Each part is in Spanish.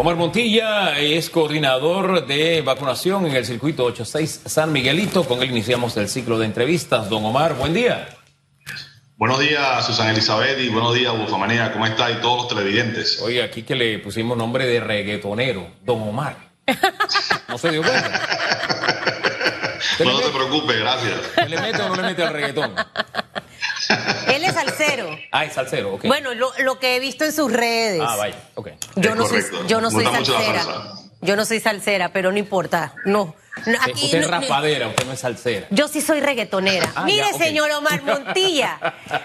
Omar Montilla es coordinador de vacunación en el circuito 86 San Miguelito. Con él iniciamos el ciclo de entrevistas. Don Omar, buen día. Buenos días, Susana Elizabeth, y buenos días, Bufamanía. ¿Cómo está? Y todos los televidentes. Oye, aquí que le pusimos nombre de reggaetonero, Don Omar. ¿No se dio cuenta? no, no te preocupes, gracias. ¿Le mete o no le mete al reggaetón? Es salsero. Ah, es salsero, ok. Bueno, lo, que he visto en sus redes. Ah, vaya, ok. Yo no soy, yo no soy salsera. Yo no soy salsera, pero no importa. No. Aquí, usted es rapadera, usted no es salsera. Yo sí soy reggaetonera. Ah, Mire, señor Omar Montilla,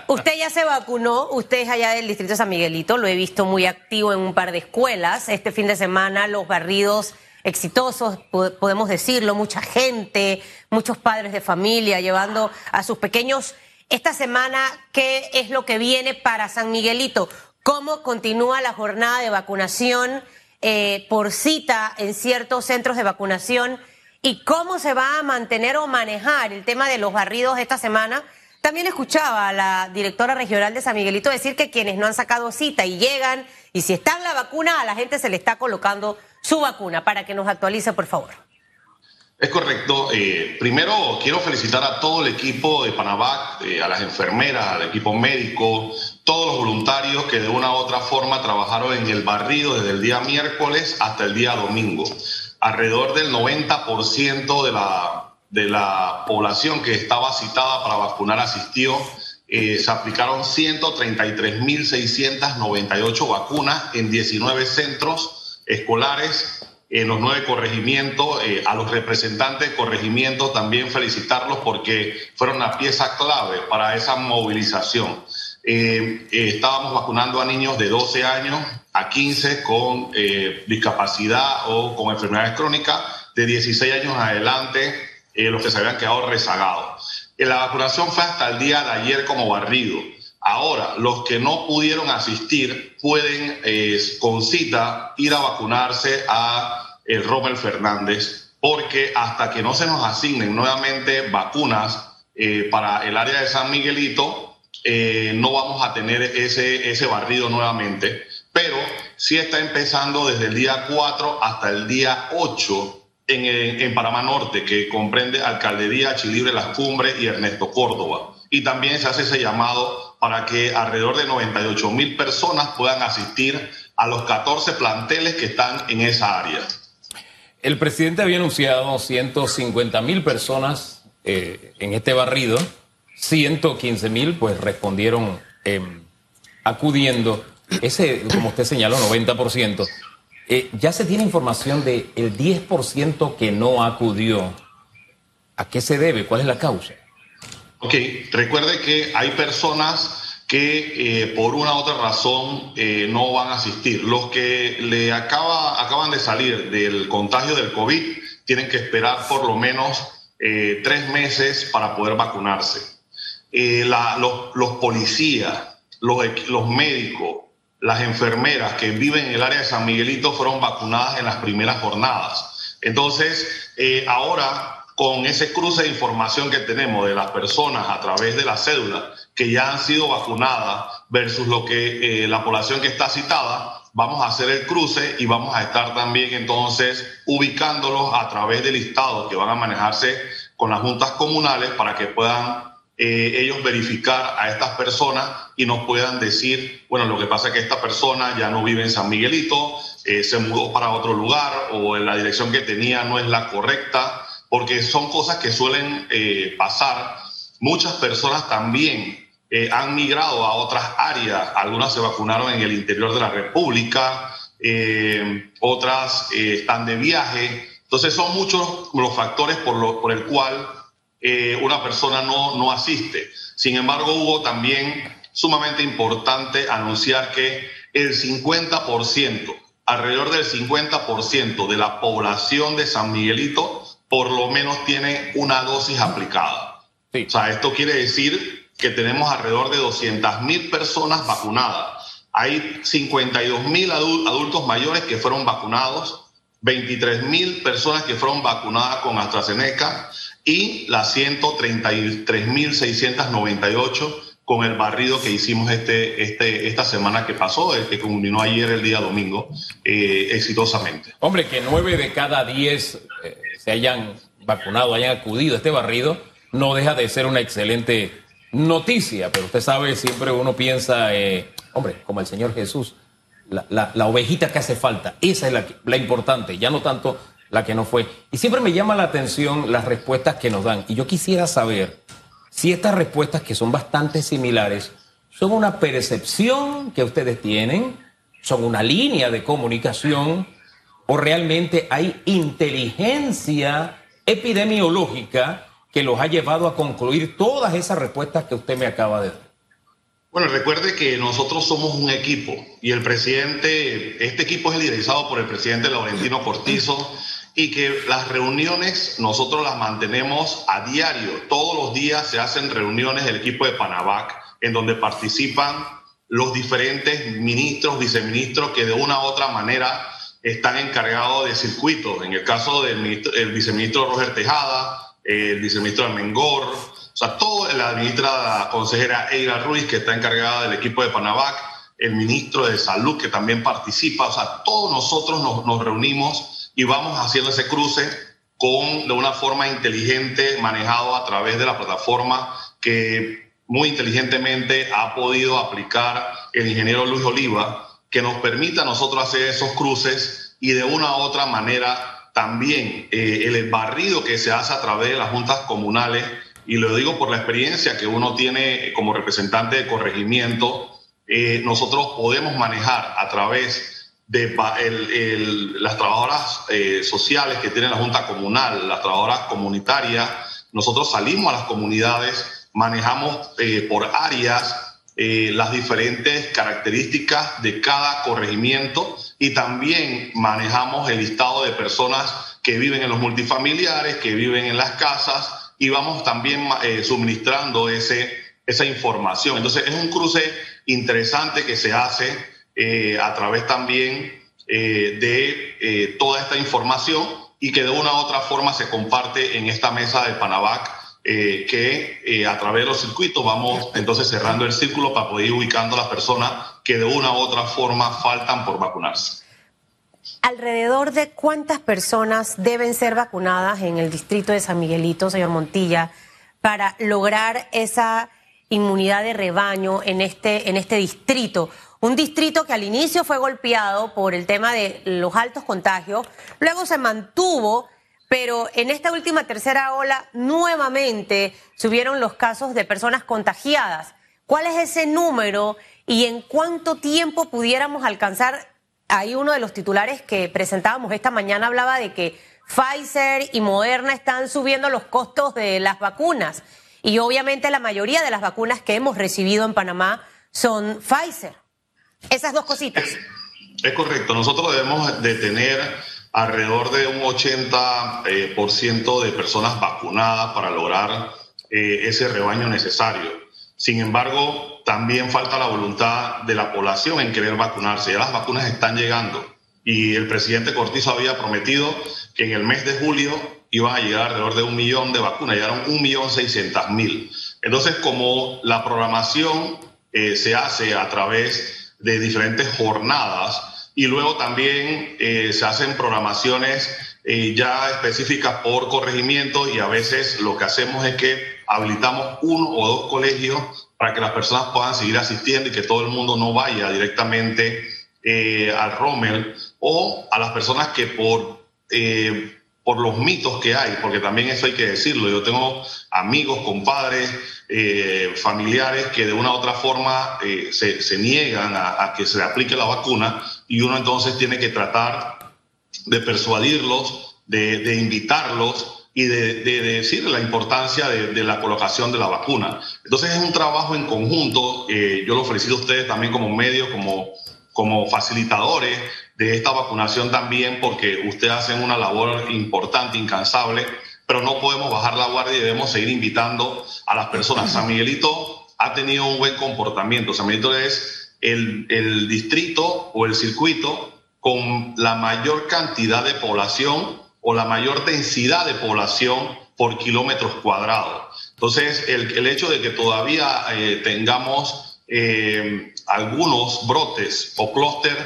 usted ya se vacunó, usted es allá del distrito de San Miguelito, lo he visto muy activo en un par de escuelas. Este fin de semana los barridos exitosos, podemos decirlo, mucha gente, muchos padres de familia llevando a sus pequeños esta semana, ¿qué es lo que viene para San Miguelito? ¿Cómo continúa la jornada de vacunación eh, por cita en ciertos centros de vacunación? ¿Y cómo se va a mantener o manejar el tema de los barridos esta semana? También escuchaba a la directora regional de San Miguelito decir que quienes no han sacado cita y llegan, y si están la vacuna, a la gente se le está colocando su vacuna, para que nos actualice, por favor. Es correcto. Eh, primero quiero felicitar a todo el equipo de Panavac, eh, a las enfermeras, al equipo médico, todos los voluntarios que de una u otra forma trabajaron en el barrido desde el día miércoles hasta el día domingo. Alrededor del 90% de la, de la población que estaba citada para vacunar asistió. Eh, se aplicaron 133.698 vacunas en 19 centros escolares en los nueve corregimientos, eh, a los representantes de corregimiento también felicitarlos porque fueron una pieza clave para esa movilización. Eh, eh, estábamos vacunando a niños de 12 años a 15 con discapacidad o con enfermedades crónicas, de 16 años adelante los que se habían quedado rezagados. la vacunación fue hasta el día de ayer como barrido. Ahora, los que no pudieron asistir pueden con cita ir a vacunarse a el Rommel Fernández, porque hasta que no se nos asignen nuevamente vacunas eh, para el área de San Miguelito, eh, no vamos a tener ese, ese barrido nuevamente, pero sí está empezando desde el día 4 hasta el día 8 en, en Panamá Norte, que comprende Alcaldería, Chilibre, Las Cumbres y Ernesto Córdoba. Y también se hace ese llamado para que alrededor de 98 mil personas puedan asistir a los 14 planteles que están en esa área. El presidente había anunciado 150 mil personas eh, en este barrido, 115 mil pues respondieron em, acudiendo, ese, como usted señaló, 90%. Eh, ya se tiene información del el 10% que no acudió. ¿A qué se debe? ¿Cuál es la causa? Ok, recuerde que hay personas que eh, por una u otra razón eh, no van a asistir. Los que le acaba, acaban de salir del contagio del COVID tienen que esperar por lo menos eh, tres meses para poder vacunarse. los, los, policías, los, los médicos, las enfermeras que viven en el área de San Miguelito fueron vacunadas en las primeras jornadas. Entonces, ahora con ese cruce de información que tenemos de las personas a través de la cédula, que ya han sido vacunadas versus lo que eh, la población que está citada, vamos a hacer el cruce y vamos a estar también entonces ubicándolos a través de listados que van a manejarse con las juntas comunales para que puedan eh, ellos verificar a estas personas y nos puedan decir, bueno, lo que pasa es que esta persona ya no vive en San Miguelito, eh, se mudó para otro lugar o en la dirección que tenía no es la correcta, porque son cosas que suelen pasar. Muchas personas también eh, han migrado a otras áreas, algunas se vacunaron en el interior de la República, eh, otras eh, están de viaje. Entonces son muchos los factores por, lo, por el cual una persona no, no asiste. Sin embargo, hubo también sumamente importante anunciar que el 50%, alrededor del 50% de la población de San Miguelito, por lo menos tiene una dosis aplicada. O sea, esto quiere decir que tenemos alrededor de 200 mil personas vacunadas. Hay 52 mil adultos mayores que fueron vacunados, 23 mil personas que fueron vacunadas con AstraZeneca y las 133 mil 698 con el barrido que hicimos este, este, esta semana que pasó, el que culminó ayer el día domingo, eh, exitosamente. Hombre, que nueve de cada diez eh, se hayan vacunado, hayan acudido a este barrido, no deja de ser una excelente noticia, pero usted sabe, siempre uno piensa, eh, hombre, como el Señor Jesús, la, la, ovejita que hace falta, esa es la, la importante, ya no tanto la que no fue. Y siempre me llama la atención las respuestas que nos dan. Y yo quisiera saber si estas respuestas, que son bastante similares, son una percepción que ustedes tienen, son una línea de comunicación, o realmente hay inteligencia epidemiológica que los ha llevado a concluir todas esas respuestas que usted me acaba de dar. Bueno, recuerde que nosotros somos un equipo y el presidente, este equipo es liderizado por el presidente Laurentino Cortizo y que las reuniones nosotros las mantenemos a diario. Todos los días se hacen reuniones del equipo de Panavac en donde participan los diferentes ministros, viceministros que de una u otra manera están encargados de circuitos. En el caso del el viceministro Roger Tejada, el viceministro Almengor, o sea, toda la ministra consejera Eira Ruiz, que está encargada del equipo de Panavac, el ministro de Salud, que también participa, o sea, todos nosotros nos, nos reunimos y vamos haciendo ese cruce con de una forma inteligente manejado a través de la plataforma que muy inteligentemente ha podido aplicar el ingeniero Luis Oliva, que nos permita a nosotros hacer esos cruces y de una u otra manera también eh, el barrido que se hace a través de las juntas comunales, y lo digo por la experiencia que uno tiene como representante de corregimiento, eh, nosotros podemos manejar a través de las trabajadoras eh, sociales que tiene la Junta Comunal, las trabajadoras comunitarias, nosotros salimos a las comunidades, manejamos eh, por áreas eh, las diferentes características de cada corregimiento y también manejamos el listado de personas que viven en los multifamiliares, que viven en las casas y vamos también suministrando ese, esa información. Entonces es un cruce interesante que se hace eh, a través también eh, de eh, toda esta información y que de una u otra forma se comparte en esta mesa de Panavac, que a través de los circuitos vamos entonces cerrando el círculo para poder ir ubicando a las personas que de una u otra forma faltan por vacunarse. ¿Alrededor de cuántas personas deben ser vacunadas en el distrito de San Miguelito, señor Montilla, para lograr esa inmunidad de rebaño en este, en este distrito? Un distrito que al inicio fue golpeado por el tema de los altos contagios, luego se mantuvo, pero en esta última tercera ola nuevamente subieron los casos de personas contagiadas. ¿Cuál es ese número y en cuánto tiempo pudiéramos alcanzar? Ahí uno de los titulares que presentábamos esta mañana hablaba de que Pfizer y Moderna están subiendo los costos de las vacunas. Y obviamente la mayoría de las vacunas que hemos recibido en Panamá son Pfizer. Esas dos cositas. Es, correcto. Nosotros debemos de tener alrededor de un 80% eh, por ciento de personas vacunadas para lograr eh, ese rebaño necesario. Sin embargo, también falta la voluntad de la población en querer vacunarse. Ya las vacunas están llegando y el presidente Cortizo había prometido que en el mes de julio iban a llegar alrededor de un millón de vacunas, llegaron un millón seiscientas mil. Entonces, como la programación eh, se hace a través de diferentes jornadas y luego también eh, se hacen programaciones eh, ya específicas por corregimiento y a veces lo que hacemos es que habilitamos uno o dos colegios para que las personas puedan seguir asistiendo y que todo el mundo no vaya directamente eh, al Rommel o a las personas que por por los mitos que hay, porque también eso hay que decirlo. Yo tengo amigos, compadres, eh, familiares que de una u otra forma eh, se, niegan a, que se aplique la vacuna y uno entonces tiene que tratar de persuadirlos, de, invitarlos y de, decir la importancia de, la colocación de la vacuna. Entonces es un trabajo en conjunto. Eh, yo lo felicito a ustedes también como medios, como, como facilitadores de esta vacunación también, porque ustedes hacen una labor importante, incansable pero no podemos bajar la guardia y debemos seguir invitando a las personas. San Miguelito ha tenido un buen comportamiento. San Miguelito es el, el distrito o el circuito con la mayor cantidad de población o la mayor densidad de población por kilómetros cuadrados. Entonces, el, hecho de que todavía eh, tengamos eh, algunos brotes o clúster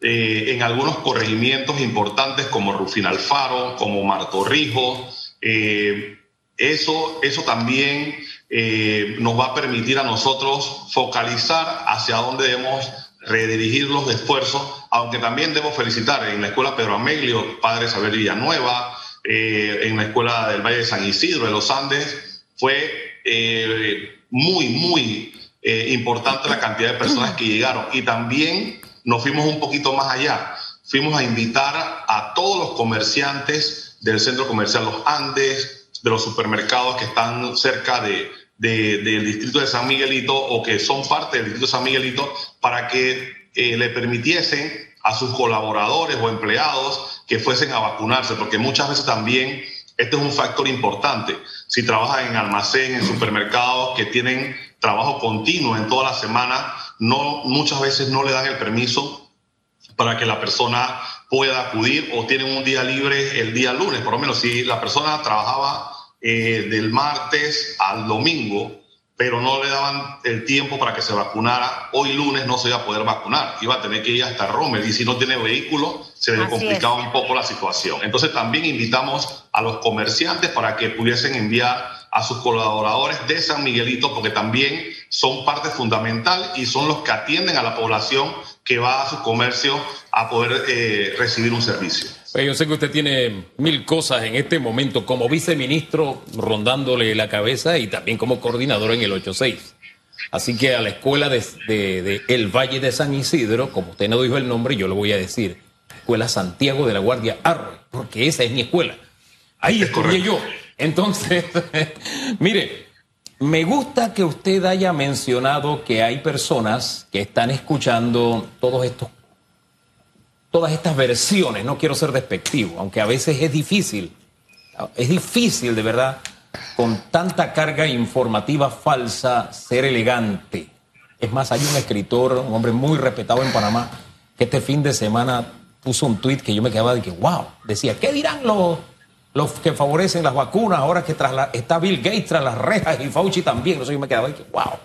eh, en algunos corregimientos importantes como Rufín Alfaro, como Martorrijo, eso, eso también nos va a permitir a nosotros focalizar hacia dónde debemos redirigir los esfuerzos, aunque también debo felicitar en la Escuela Pedro Amelio, Padre Saber Villanueva, en la Escuela del Valle de San Isidro, de los Andes, fue eh, muy, muy eh, importante la cantidad de personas que llegaron. Y también nos fuimos un poquito más allá. Fuimos a invitar a todos los comerciantes del centro comercial Los Andes, de los supermercados que están cerca de, del distrito de San Miguelito o que son parte del distrito de San Miguelito para que eh, le permitiesen a sus colaboradores o empleados que fuesen a vacunarse, porque muchas veces también este es un factor importante. Si trabajas en almacén, en supermercados que tienen trabajo continuo en toda la semana, no, muchas veces no le dan el permiso para que la persona pueda acudir o tienen un día libre el día lunes. Por lo menos si la persona trabajaba eh, del martes al domingo, pero no le daban el tiempo para que se vacunara. Hoy lunes no se iba a poder vacunar, iba a tener que ir hasta Rome y si no tiene vehículo se le complicaba un poco la situación. Entonces también invitamos a los comerciantes para que pudiesen enviar a sus colaboradores de San Miguelito, porque también son parte fundamental y son los que atienden a la población que va a su comercio a poder eh, recibir un servicio. Yo sé que usted tiene mil cosas en este momento como viceministro rondándole la cabeza y también como coordinador en el 86. Así que a la escuela de, El Valle de San Isidro, como usted no dijo el nombre, yo le voy a decir, Escuela Santiago de la Guardia Arroy, porque esa es mi escuela. Ahí estudié yo. Entonces, mire, me gusta que usted haya mencionado que hay personas que están escuchando todos estos todas estas versiones, no quiero ser despectivo, aunque a veces es difícil, es difícil de verdad, con tanta carga informativa falsa, ser elegante. Es más, hay un escritor, un hombre muy respetado en Panamá, que este fin de semana puso un tuit que yo me quedaba de que, wow, decía, ¿qué dirán los, los que favorecen las vacunas ahora que tras está Bill Gates tras las rejas y Fauci también? Entonces yo me quedaba que, wow,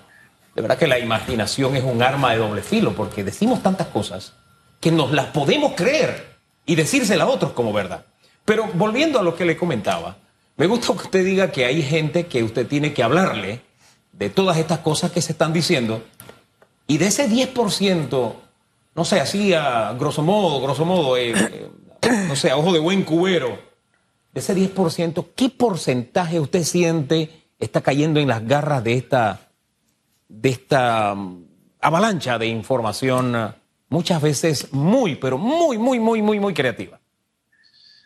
de verdad que la imaginación es un arma de doble filo, porque decimos tantas cosas que nos las podemos creer y decírsela a otros como verdad. Pero volviendo a lo que le comentaba, me gusta que usted diga que hay gente que usted tiene que hablarle de todas estas cosas que se están diciendo y de ese 10%, no sé, así a grosso modo, grosso modo, eh, eh, no sé, a ojo de buen cubero, de ese 10%, ¿qué porcentaje usted siente está cayendo en las garras de esta, de esta mm, avalancha de información muchas veces muy, pero muy, muy, muy, muy, muy creativa.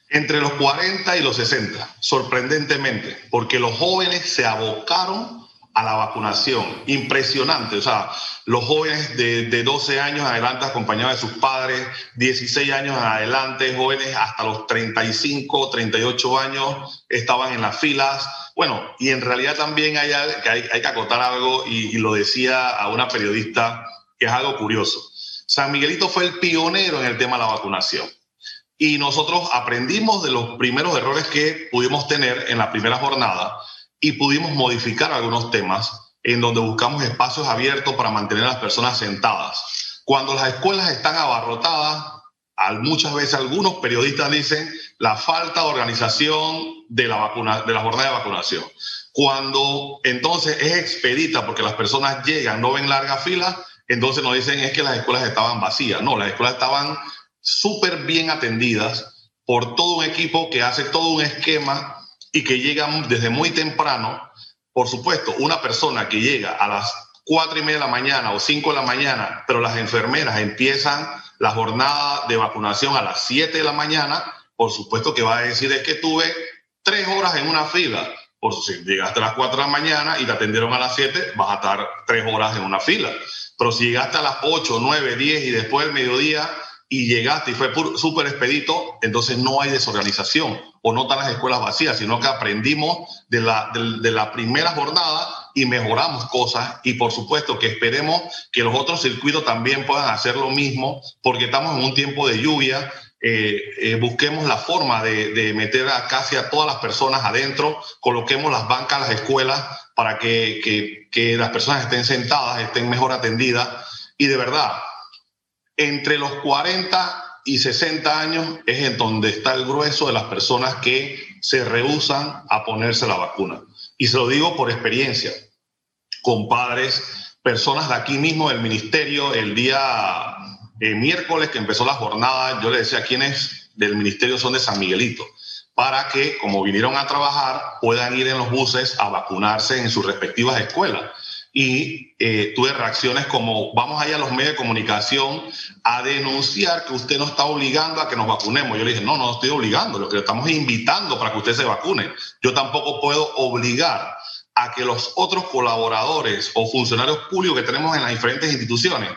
Entre los 40 y los 60, sorprendentemente, porque los jóvenes se abocaron a la vacunación. Impresionante, o sea, los jóvenes de, de, 12 años adelante acompañados de sus padres, 16 años adelante, jóvenes hasta los 35, 38 años estaban en las filas. Bueno, y en realidad también hay, hay, hay que acotar algo, y, y lo decía a una periodista, que es algo curioso. San Miguelito fue el pionero en el tema de la vacunación. Y nosotros aprendimos de los primeros errores que pudimos tener en la primera jornada y pudimos modificar algunos temas en donde buscamos espacios abiertos para mantener a las personas sentadas. Cuando las escuelas están abarrotadas, muchas veces algunos periodistas dicen la falta de organización de la, vacuna, de la jornada de vacunación. Cuando entonces es expedita porque las personas llegan, no ven larga fila, entonces nos dicen es que las escuelas estaban vacías. No, las escuelas estaban súper bien atendidas por todo un equipo que hace todo un esquema y que llega desde muy temprano. Por supuesto, una persona que llega a las cuatro y media de la mañana o cinco de la mañana, pero las enfermeras empiezan la jornada de vacunación a las siete de la mañana, por supuesto que va a decir es que tuve tres horas en una fila. Por si llegaste a las cuatro de la mañana y te atendieron a las siete, vas a estar tres horas en una fila. Pero si llegaste a las 8, 9, 10 y después del mediodía y llegaste y fue súper expedito, entonces no hay desorganización o no están las escuelas vacías, sino que aprendimos de la, de, la primera jornada y mejoramos cosas y por supuesto que esperemos que los otros circuitos también puedan hacer lo mismo porque estamos en un tiempo de lluvia. Eh, eh, busquemos la forma de, meter a casi a todas las personas adentro, coloquemos las bancas, las escuelas para que, que, que las personas estén sentadas, estén mejor atendidas y de verdad, entre los 40 y 60 años es en donde está el grueso de las personas que se rehusan a ponerse la vacuna. Y se lo digo por experiencia, compadres, personas de aquí mismo del ministerio, el día eh, miércoles que empezó la jornada, yo le decía a quienes del ministerio son de San Miguelito, para que, como vinieron a trabajar, puedan ir en los buses a vacunarse en sus respectivas escuelas y eh, tuve reacciones como vamos allá a los medios de comunicación a denunciar que usted nos está obligando a que nos vacunemos. Yo le dije, no, no estoy obligando, lo que estamos invitando para que usted se vacune. Yo tampoco puedo obligar a que los otros colaboradores o funcionarios públicos que tenemos en las diferentes instituciones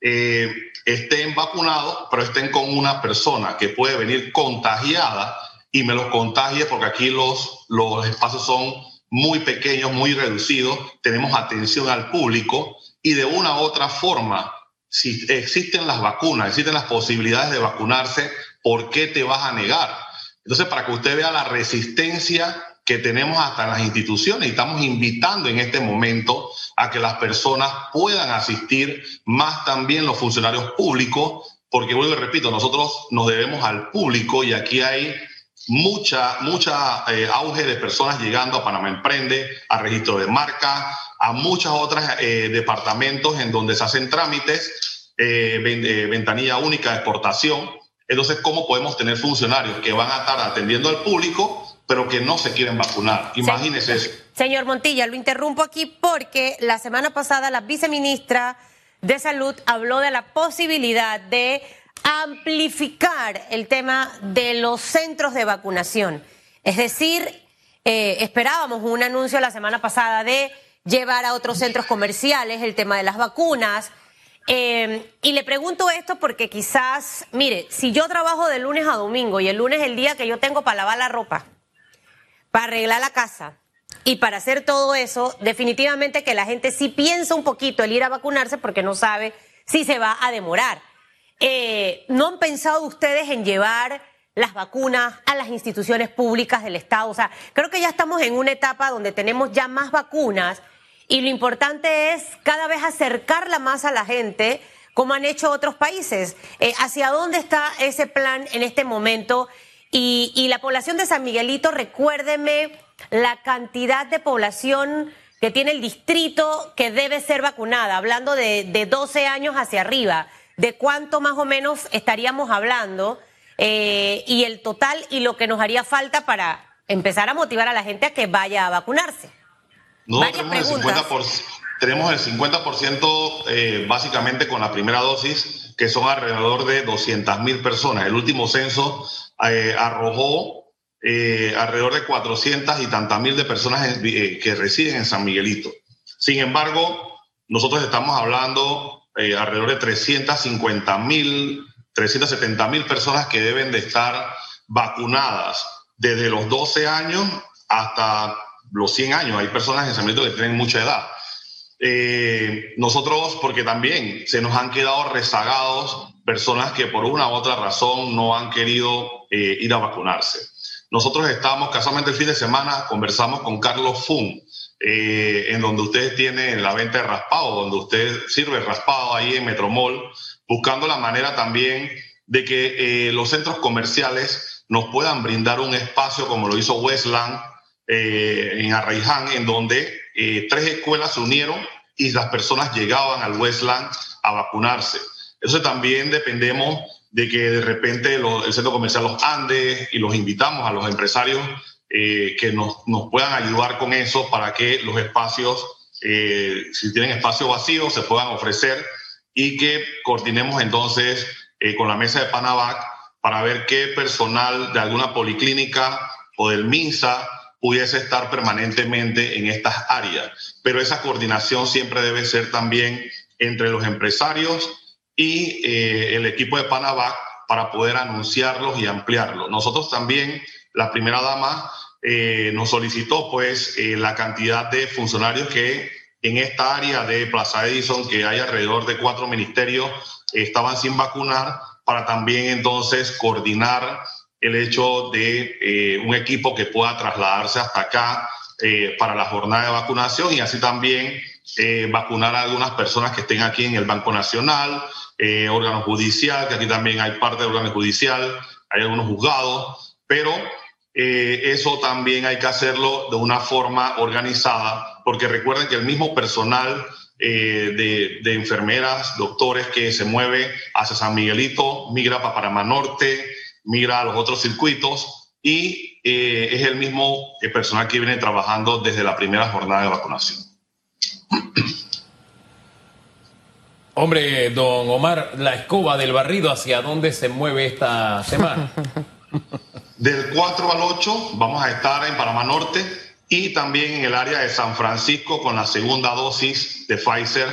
eh, estén vacunados, pero estén con una persona que puede venir contagiada y me los contagie porque aquí los, los espacios son muy pequeños, muy reducidos, tenemos atención al público y de una u otra forma, si existen las vacunas, existen las posibilidades de vacunarse, ¿por qué te vas a negar? Entonces, para que usted vea la resistencia que tenemos hasta en las instituciones, y estamos invitando en este momento a que las personas puedan asistir, más también los funcionarios públicos, porque vuelvo y repito, nosotros nos debemos al público y aquí hay mucha, mucha eh, auge de personas llegando a Panamá Emprende, a registro de marca, a muchos otros eh, departamentos en donde se hacen trámites, eh, ventanilla única de exportación. Entonces, ¿cómo podemos tener funcionarios que van a estar atendiendo al público, pero que no se quieren vacunar? Imagínese eso. Señor Montilla, lo interrumpo aquí porque la semana pasada la viceministra de Salud habló de la posibilidad de amplificar el tema de los centros de vacunación. Es decir, eh, esperábamos un anuncio la semana pasada de llevar a otros centros comerciales el tema de las vacunas. Eh, y le pregunto esto porque quizás, mire, si yo trabajo de lunes a domingo y el lunes es el día que yo tengo para lavar la ropa, para arreglar la casa y para hacer todo eso, definitivamente que la gente sí piensa un poquito el ir a vacunarse porque no sabe si se va a demorar. Eh, ¿No han pensado ustedes en llevar las vacunas a las instituciones públicas del Estado? O sea, creo que ya estamos en una etapa donde tenemos ya más vacunas y lo importante es cada vez acercarla más a la gente, como han hecho otros países. Eh, ¿Hacia dónde está ese plan en este momento? Y, la población de San Miguelito, recuérdeme la cantidad de población que tiene el distrito que debe ser vacunada, hablando de, de 12 años hacia arriba de cuánto más o menos estaríamos hablando eh, y el total y lo que nos haría falta para empezar a motivar a la gente a que vaya a vacunarse. No, tenemos el, 50%, tenemos el 50% eh, básicamente con la primera dosis, que son alrededor de 200 mil personas. El último censo eh, arrojó alrededor de 400 y tantas mil de personas que residen en San Miguelito. Sin embargo, nosotros estamos hablando eh, alrededor de 350 mil, 370 mil personas que deben de estar vacunadas desde los 12 años hasta los 100 años. Hay personas en San Miguelito que tienen mucha edad. Eh, nosotros, porque también se nos han quedado rezagados personas que por una u otra razón no han querido eh, ir a vacunarse. Nosotros estamos, casualmente el fin de semana, conversamos con Carlos Fun, eh, en donde usted tiene la venta de raspado, donde usted sirve raspado ahí en Metromol, buscando la manera también de que eh, los centros comerciales nos puedan brindar un espacio como lo hizo Westland eh, en Arraiján, en donde tres escuelas se unieron y las personas llegaban al Westland a vacunarse. Eso también dependemos de que de repente el centro comercial los ande y los invitamos a los empresarios eh, que nos, puedan ayudar con eso para que los espacios, eh, si tienen espacio vacío, se puedan ofrecer y que coordinemos entonces eh, con la mesa de Panavac para ver qué personal de alguna policlínica o del MINSA pudiese estar permanentemente en estas áreas. Pero esa coordinación siempre debe ser también entre los empresarios y el equipo de Panavac para poder anunciarlos y ampliarlos. Nosotros también, la primera dama eh, nos solicitó pues eh, la cantidad de funcionarios que en esta área de Plaza Edison, que hay alrededor de cuatro ministerios, estaban sin vacunar, para también entonces coordinar el hecho de un equipo que pueda trasladarse hasta acá para la jornada de vacunación y así también vacunar a algunas personas que estén aquí en el Banco Nacional, órgano judicial, que aquí también hay parte del órgano judicial, hay algunos juzgados, pero eh, eso también hay que hacerlo de una forma organizada, porque recuerden que el mismo personal eh, de, enfermeras, doctores que se mueve hacia San Miguelito, migra para Panamá Norte, migra a los otros circuitos y eh, es el mismo personal que viene trabajando desde la primera jornada de vacunación. Hombre, don Omar, la escoba del barrido, ¿hacia dónde se mueve esta semana? Del 4 al 8 vamos a estar en Panamá Norte y también en el área de San Francisco con la segunda dosis de Pfizer.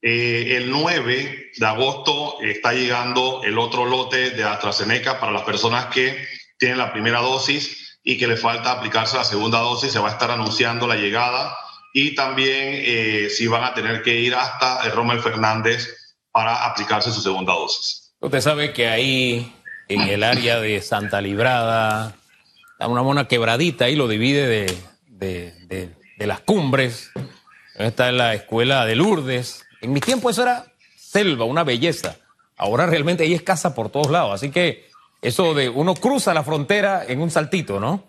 Eh, el 9 de agosto está llegando el otro lote de AstraZeneca para las personas que tienen la primera dosis y que le falta aplicarse la segunda dosis. Se va a estar anunciando la llegada y también eh, si van a tener que ir hasta el Rommel Fernández para aplicarse su segunda dosis. Usted sabe que ahí en el área de Santa Librada, una mona quebradita ahí lo divide de, las cumbres. Está en la escuela de Lourdes. En mi tiempo eso era selva, una belleza. Ahora realmente ahí es casa por todos lados. Así que eso de uno cruza la frontera en un saltito, ¿no?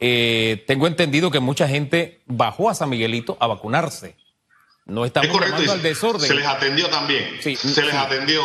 Eh, tengo entendido que mucha gente bajó a San Miguelito a vacunarse. No estamos llamando al desorden. Se les atendió también. se les atendió,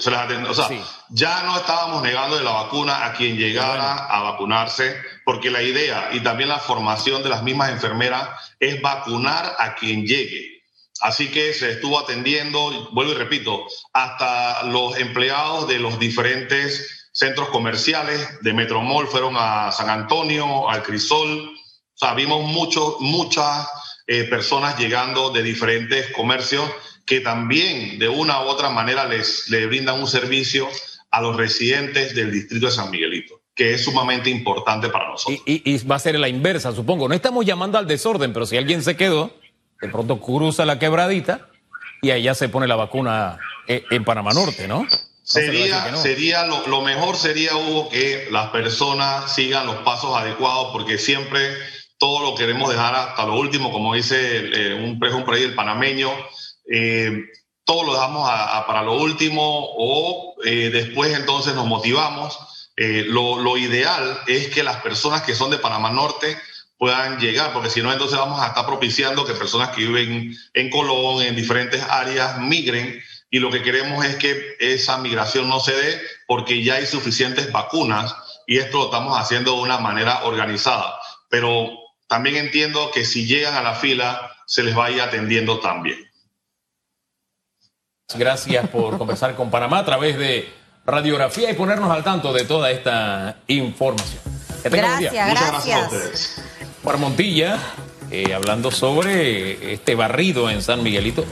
se les atendió. O sea, ya no estábamos negando de la vacuna a quien llegara a vacunarse, porque la idea y también la formación de las mismas enfermeras es vacunar a quien llegue. Así que se estuvo atendiendo, vuelvo y repito, hasta los empleados de los diferentes centros comerciales de Metromol fueron a San Antonio, al Crisol. O sea, vimos mucho, muchas eh, personas llegando de diferentes comercios que también de una u otra manera les, le brindan un servicio a los residentes del distrito de San Miguelito, que es sumamente importante para nosotros. Y, va a ser la inversa, supongo. No estamos llamando al desorden, pero si alguien se quedó, de pronto cruza la quebradita y allá se pone la vacuna eh, en Panamá Norte, ¿no? Sería, sería lo, mejor sería, Hugo, que las personas sigan los pasos adecuados, porque siempre todo lo queremos dejar hasta lo último, como dice eh, un prejo por el panameño, eh, todo lo dejamos para lo último o eh, después entonces nos motivamos. Lo, lo, ideal es que las personas que son de Panamá Norte puedan llegar, porque si no, entonces vamos a estar propiciando que personas que viven en Colón, en diferentes áreas, migren y lo que queremos es que esa migración no se dé porque ya hay suficientes vacunas y esto lo estamos haciendo de una manera organizada. Pero también entiendo que si llegan a la fila, se les va a ir atendiendo también. Gracias por conversar con Panamá a través de radiografía y ponernos al tanto de toda esta información. Gracias, gracias. gracias a ustedes. Montilla, eh, hablando sobre este barrido en San Miguelito.